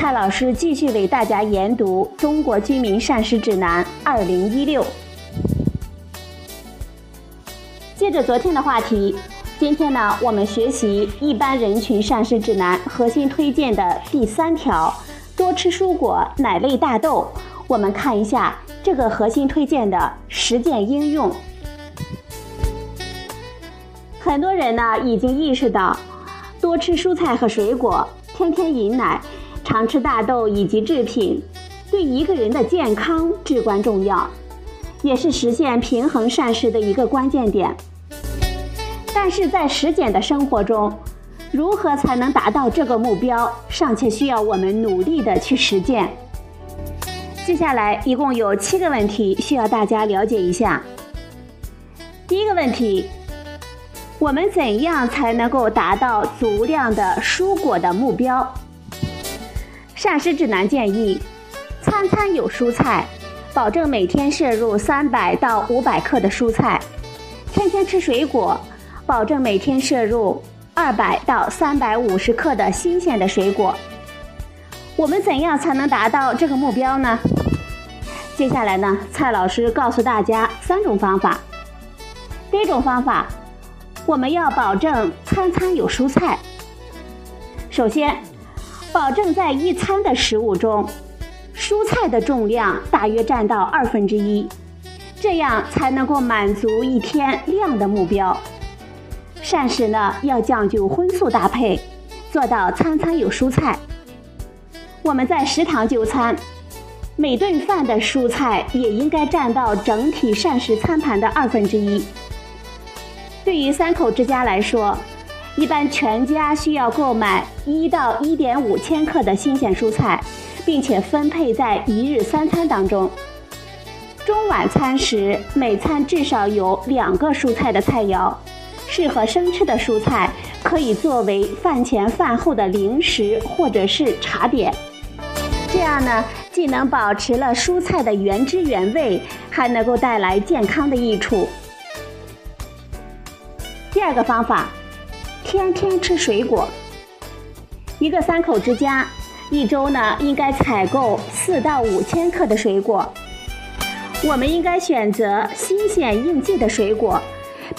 蔡老师继续为大家研读《中国居民膳食指南（二零一六）》。接着昨天的话题，今天呢，我们学习一般人群膳食指南核心推荐的第三条：多吃蔬果、奶类、大豆。我们看一下这个核心推荐的实践应用。很多人呢已经意识到，多吃蔬菜和水果，天天饮奶，常吃大豆以及制品，对一个人的健康至关重要，也是实现平衡膳食的一个关键点。但是在实践的生活中，如何才能达到这个目标，尚且需要我们努力的去实践。接下来一共有七个问题需要大家了解一下。第一个问题，我们怎样才能够达到足量的蔬果的目标？膳食指南建议，餐餐有蔬菜，保证每天摄入三百到五百克的蔬菜；天天吃水果，保证每天摄入二百到三百五十克的新鲜的水果。我们怎样才能达到这个目标呢？接下来呢，蔡老师告诉大家三种方法。第一种方法，我们要保证餐餐有蔬菜。首先，保证在一餐的食物中，蔬菜的重量大约占到二分之一，这样才能够满足一天量的目标。膳食呢，要讲究荤素搭配，做到餐餐有蔬菜。我们在食堂就餐，每顿饭的蔬菜也应该占到整体膳食餐盘的二分之一。对于三口之家来说，一般全家需要购买一到一点五千克的新鲜蔬菜，并且分配在一日三餐当中。中晚餐时，每餐至少有两个蔬菜的菜肴。适合生吃的蔬菜可以作为饭前饭后的零食或者是茶点。这样呢，既能保持了蔬菜的原汁原味，还能够带来健康的益处。第二个方法，天天吃水果。一个三口之家，一周呢应该采购四到五千克的水果。我们应该选择新鲜应季的水果，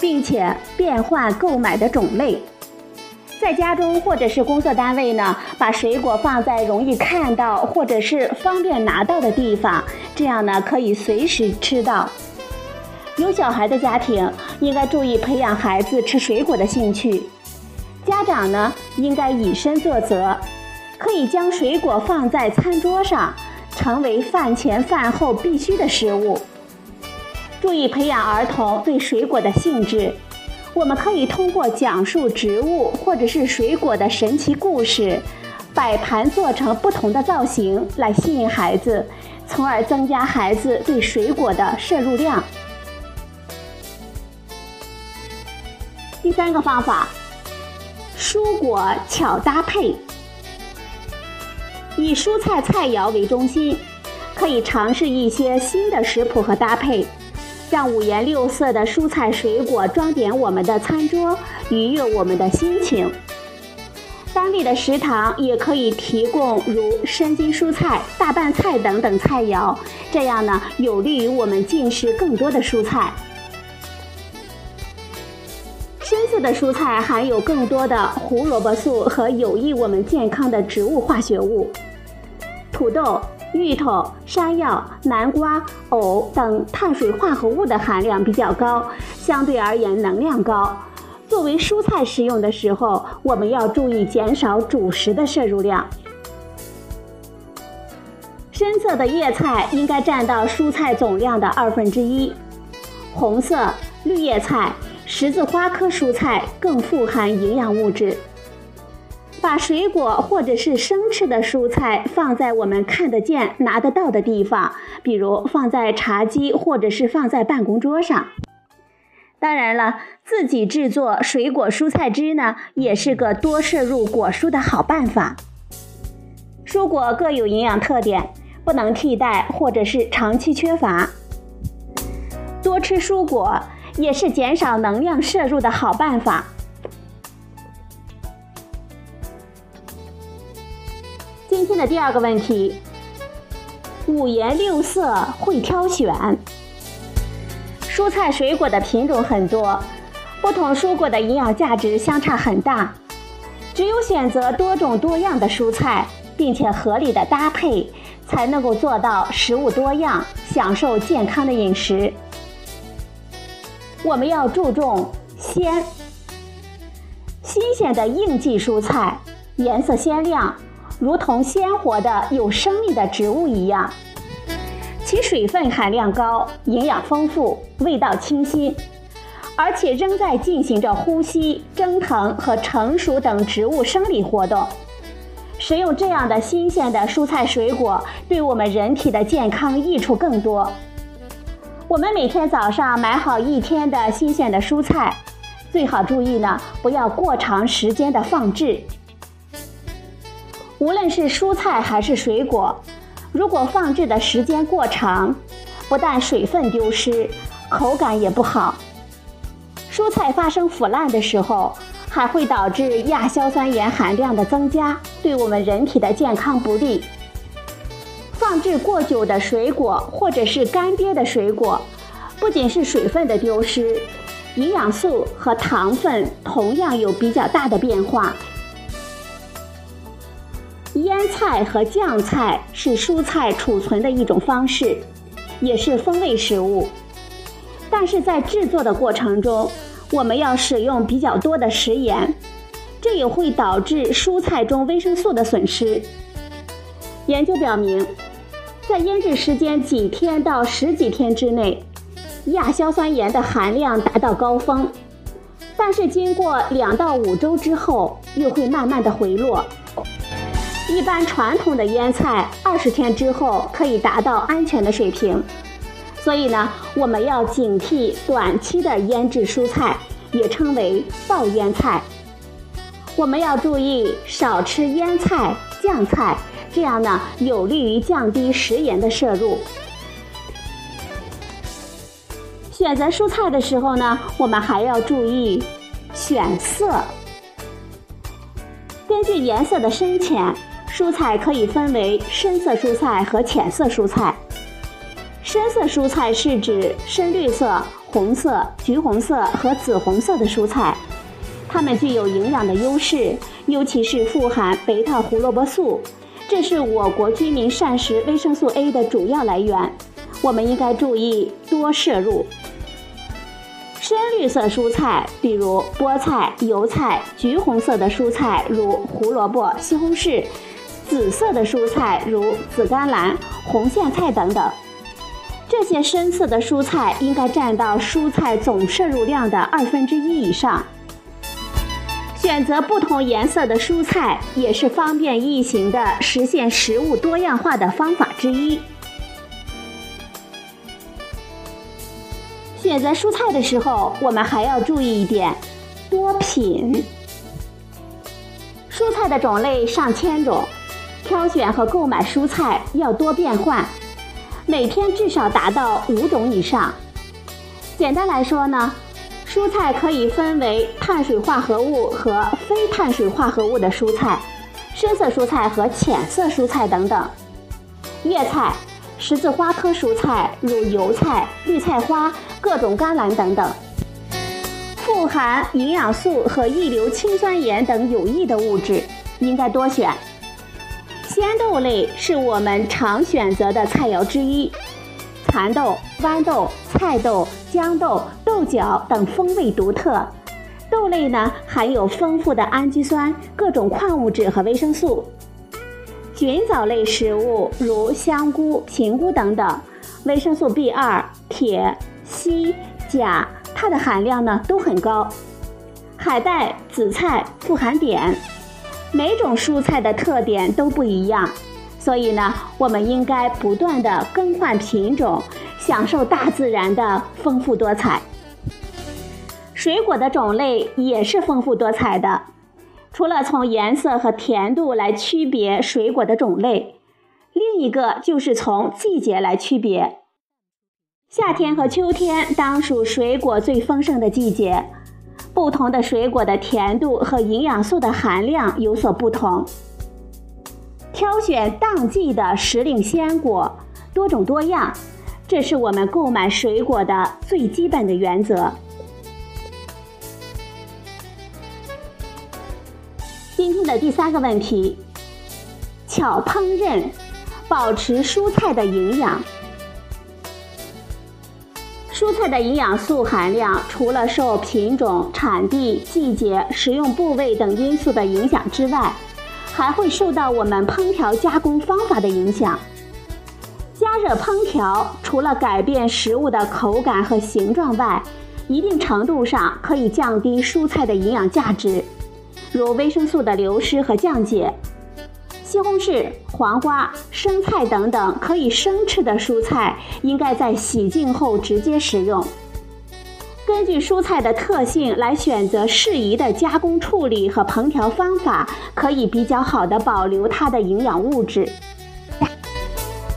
并且变换购买的种类。在家中或者是工作单位呢，把水果放在容易看到或者是方便拿到的地方，这样呢可以随时吃到。有小孩的家庭应该注意培养孩子吃水果的兴趣，家长呢应该以身作则，可以将水果放在餐桌上，成为饭前饭后必须的食物。注意培养儿童对水果的兴致。我们可以通过讲述植物或者是水果的神奇故事，摆盘做成不同的造型来吸引孩子，从而增加孩子对水果的摄入量。第三个方法，蔬果巧搭配，以蔬菜菜肴为中心，可以尝试一些新的食谱和搭配。让五颜六色的蔬菜水果装点我们的餐桌，愉悦我们的心情。当地的食堂也可以提供如生津蔬菜、大拌菜等等菜肴，这样呢有利于我们进食更多的蔬菜。深色的蔬菜含有更多的胡萝卜素和有益我们健康的植物化学物，土豆。芋头、山药、南瓜、藕等碳水化合物的含量比较高，相对而言能量高。作为蔬菜食用的时候，我们要注意减少主食的摄入量。深色的叶菜应该占到蔬菜总量的二分之一。红色、绿叶菜、十字花科蔬菜更富含营养物质。把水果或者是生吃的蔬菜放在我们看得见、拿得到的地方，比如放在茶几或者是放在办公桌上。当然了，自己制作水果蔬菜汁呢，也是个多摄入果蔬的好办法。蔬果各有营养特点，不能替代或者是长期缺乏。多吃蔬果也是减少能量摄入的好办法。今天的第二个问题：五颜六色会挑选。蔬菜水果的品种很多，不同蔬果的营养价值相差很大。只有选择多种多样的蔬菜，并且合理的搭配，才能够做到食物多样，享受健康的饮食。我们要注重鲜，新鲜的应季蔬菜，颜色鲜亮，如同鲜活的有生命的植物一样。其水分含量高，营养丰富，味道清新，而且仍在进行着呼吸、蒸腾和成熟等植物生理活动。食用这样的新鲜的蔬菜水果，对我们人体的健康益处更多。我们每天早上买好一天的新鲜的蔬菜，最好注意呢，不要过长时间的放置。无论是蔬菜还是水果。如果放置的时间过长，不但水分丢失，口感也不好。蔬菜发生腐烂的时候，还会导致亚硝酸盐含量的增加，对我们人体的健康不利。放置过久的水果或者是干瘪的水果，不仅是水分的丢失，营养素和糖分同样有比较大的变化。腌菜和酱菜是蔬菜储存的一种方式，也是风味食物。但是在制作的过程中，我们要使用比较多的食盐，这也会导致蔬菜中维生素的损失。研究表明，在腌制时间几天到十几天之内，亚硝酸盐的含量达到高峰，但是经过两到五周之后，又会慢慢的回落。一般传统的腌菜，二十天之后可以达到安全的水平。所以呢，我们要警惕短期的腌制蔬菜，也称为爆腌菜。我们要注意少吃腌菜、酱菜，这样呢有利于降低食盐的摄入。选择蔬菜的时候呢，我们还要注意选色，根据颜色的深浅。蔬菜可以分为深色蔬菜和浅色蔬菜。深色蔬菜是指深绿色、红色、橘红色和紫红色的蔬菜，它们具有营养的优势，尤其是富含贝塔胡萝卜素，这是我国居民膳食维生素 A 的主要来源，我们应该注意多摄入。深绿色蔬菜，比如菠菜、油菜；橘红色的蔬菜如胡萝卜、西红柿。紫色的蔬菜如紫甘蓝、红苋菜等等，这些深色的蔬菜应该占到蔬菜总摄入量的二分之一以上。选择不同颜色的蔬菜也是方便易行的实现食物多样化的方法之一。选择蔬菜的时候，我们还要注意一点：多品。蔬菜的种类上千种。挑选和购买蔬菜要多变换，每天至少达到五种以上。简单来说呢，蔬菜可以分为碳水化合物和非碳水化合物的蔬菜，深色蔬菜和浅色蔬菜等等。叶菜、十字花科蔬菜如油菜、绿菜花、各种甘蓝等等，富含营养素和异硫氰酸盐等有益的物质，应该多选。鲜豆类是我们常选择的菜肴之一，蚕豆、豌豆、菜豆、豇豆、豆角等风味独特。豆类呢含有丰富的氨基酸、各种矿物质和维生素。菌藻类食物如香菇、平菇等等，维生素 B2、铁、硒、钾，它的含量呢都很高。海带、紫菜富含碘。每种蔬菜的特点都不一样，所以呢，我们应该不断的更换品种，享受大自然的丰富多彩。水果的种类也是丰富多彩的，除了从颜色和甜度来区别水果的种类，另一个就是从季节来区别。夏天和秋天当属水果最丰盛的季节，不同的水果的甜度和营养素的含量有所不同。挑选当季的时令鲜果，多种多样，这是我们购买水果的最基本的原则。今天的第三个问题：巧烹饪，保持蔬菜的营养。蔬菜的营养素含量除了受品种、产地、季节、食用部位等因素的影响之外，还会受到我们烹调加工方法的影响。加热烹调除了改变食物的口感和形状外，一定程度上可以降低蔬菜的营养价值。如维生素的流失和降解，西红柿、黄瓜、生菜等等可以生吃的蔬菜，应该在洗净后直接食用。根据蔬菜的特性来选择适宜的加工处理和烹调方法，可以比较好的保留它的营养物质。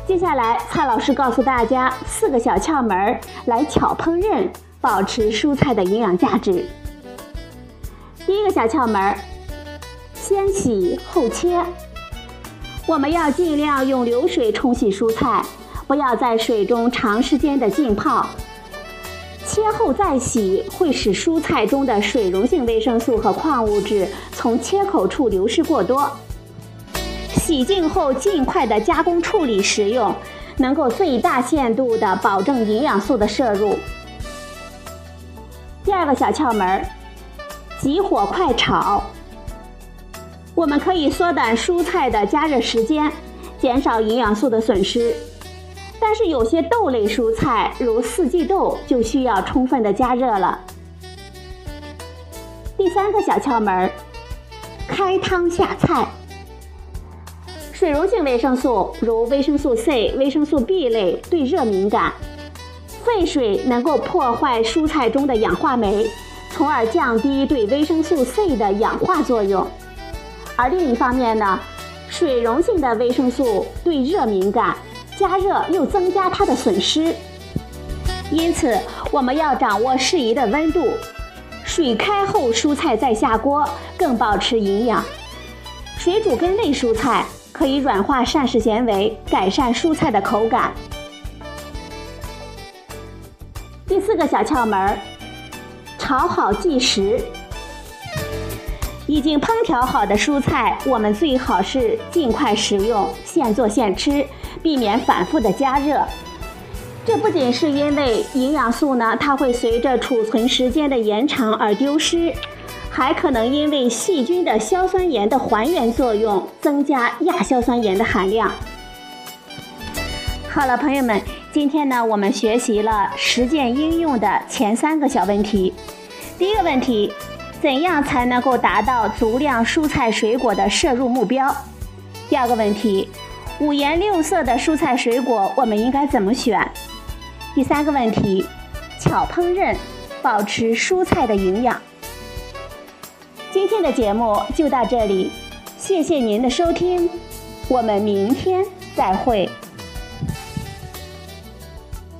接下来，蔡老师告诉大家四个小窍门来巧烹饪，保持蔬菜的营养价值。第一个小窍门先洗后切。我们要尽量用流水冲洗蔬菜，不要在水中长时间的浸泡。切后再洗会使蔬菜中的水溶性维生素和矿物质从切口处流失过多。洗净后尽快的加工处理食用，能够最大限度的保证营养素的摄入。第二个小窍门儿急火快炒，我们可以缩短蔬菜的加热时间，减少营养素的损失。但是有些豆类蔬菜，如四季豆，就需要充分的加热了。第三个小窍门开汤下菜。水溶性维生素如维生素 C、维生素 B 类对热敏感，沸水能够破坏蔬菜中的氧化酶。从而降低对维生素 C 的氧化作用，而另一方面呢，水溶性的维生素对热敏感，加热又增加它的损失。因此，我们要掌握适宜的温度，水开后蔬菜再下锅，更保持营养。水煮根类蔬菜可以软化膳食纤维，改善蔬菜的口感。第四个小窍门儿。炒好计时，已经烹调好的蔬菜，我们最好是尽快食用，现做现吃，避免反复的加热。这不仅是因为营养素呢，它会随着储存时间的延长而丢失，还可能因为细菌的硝酸盐的还原作用，增加亚硝酸盐的含量。好了，朋友们。今天呢，我们学习了实践应用的前三个小问题。第一个问题，怎样才能够达到足量蔬菜水果的摄入目标？第二个问题，五颜六色的蔬菜水果我们应该怎么选？第三个问题，巧烹饪，保持蔬菜的营养。今天的节目就到这里，谢谢您的收听，我们明天再会。